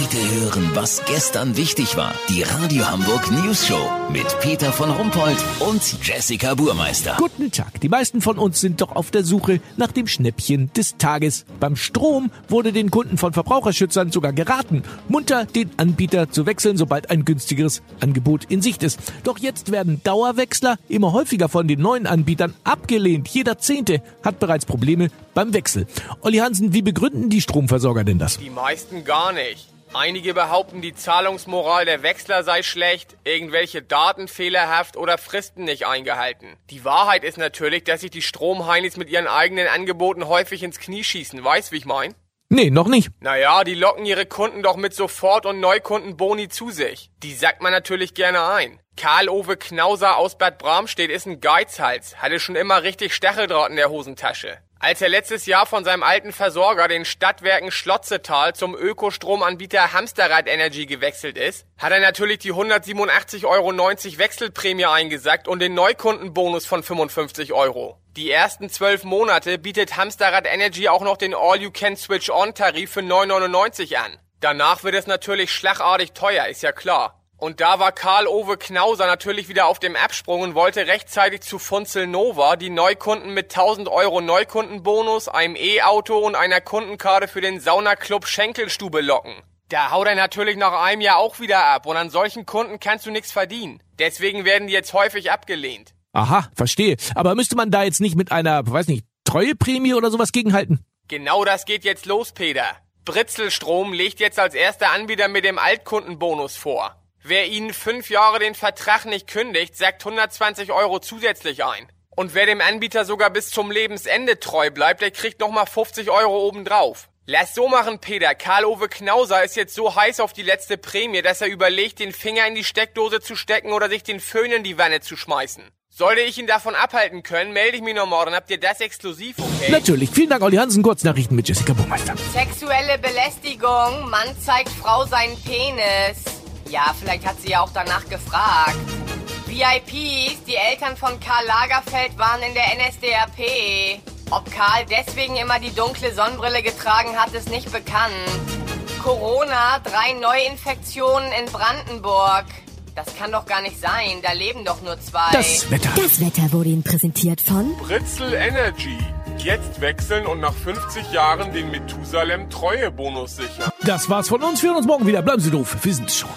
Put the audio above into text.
Heute hören, was gestern wichtig war. Die Radio Hamburg News Show mit Peter von Rumpold und Jessica Burmeister. Guten Tag. Die meisten von uns sind doch auf der Suche nach dem Schnäppchen des Tages. Beim Strom wurde den Kunden von Verbraucherschützern sogar geraten, munter den Anbieter zu wechseln, sobald ein günstigeres Angebot in Sicht ist. Doch jetzt werden Dauerwechsler immer häufiger von den neuen Anbietern abgelehnt. Jeder Zehnte hat bereits Probleme beim Wechsel. Olli Hansen, wie begründen die Stromversorger denn das? Die meisten gar nicht. Einige behaupten, die Zahlungsmoral der Wechsler sei schlecht, irgendwelche Daten fehlerhaft oder Fristen nicht eingehalten. Die Wahrheit ist natürlich, dass sich die Stromheinis mit ihren eigenen Angeboten häufig ins Knie schießen. Weißt, wie ich mein? Nee, noch nicht. Naja, die locken ihre Kunden doch mit Sofort- und Neukundenboni zu sich. Die sagt man natürlich gerne ein. Karl-Ove Knauser aus Bad Bramstedt ist ein Geizhals, hatte schon immer richtig Stacheldraht in der Hosentasche. Als er letztes Jahr von seinem alten Versorger, den Stadtwerken Schlotzetal, zum Ökostromanbieter Hamsterrad Energy gewechselt ist, hat er natürlich die 187,90 Euro Wechselprämie eingesackt und den Neukundenbonus von 55 Euro. Die ersten zwölf Monate bietet Hamsterrad Energy auch noch den All-You-Can-Switch-On-Tarif für 9,99 an. Danach wird es natürlich schlagartig teuer, ist ja klar. Und da war Karl-Ove Knauser natürlich wieder auf dem Absprung und wollte rechtzeitig zu Funzel Nova die Neukunden mit 1000 Euro Neukundenbonus, einem E-Auto und einer Kundenkarte für den Saunaclub Schenkelstube locken. Da haut er natürlich nach einem Jahr auch wieder ab und an solchen Kunden kannst du nichts verdienen. Deswegen werden die jetzt häufig abgelehnt. Aha, verstehe. Aber müsste man da jetzt nicht mit einer, weiß nicht, Treueprämie oder sowas gegenhalten? Genau das geht jetzt los, Peter. Britzelstrom legt jetzt als erster Anbieter mit dem Altkundenbonus vor. Wer Ihnen fünf Jahre den Vertrag nicht kündigt, sagt 120 Euro zusätzlich ein. Und wer dem Anbieter sogar bis zum Lebensende treu bleibt, der kriegt nochmal 50 Euro obendrauf. Lass so machen, Peter. Karl-Ove Knauser ist jetzt so heiß auf die letzte Prämie, dass er überlegt, den Finger in die Steckdose zu stecken oder sich den Föhn in die Wanne zu schmeißen. Sollte ich ihn davon abhalten können, melde ich mich noch morgen. Habt ihr das exklusiv, okay? Natürlich. Vielen Dank, Olli Hansen. Kurznachrichten mit Jessica Buchmeister. Sexuelle Belästigung. Mann zeigt Frau seinen Penis. Ja, vielleicht hat sie ja auch danach gefragt. VIPs, die Eltern von Karl Lagerfeld waren in der NSDAP. Ob Karl deswegen immer die dunkle Sonnenbrille getragen hat, ist nicht bekannt. Corona, drei Neuinfektionen in Brandenburg. Das kann doch gar nicht sein, da leben doch nur zwei. Das Wetter. Das Wetter wurde Ihnen präsentiert von Britzel Energy. Jetzt wechseln und nach 50 Jahren den Methusalem Treuebonus sichern. Das war's von uns. Wir hören uns morgen wieder. Bleiben Sie doof. Wir sind's schon.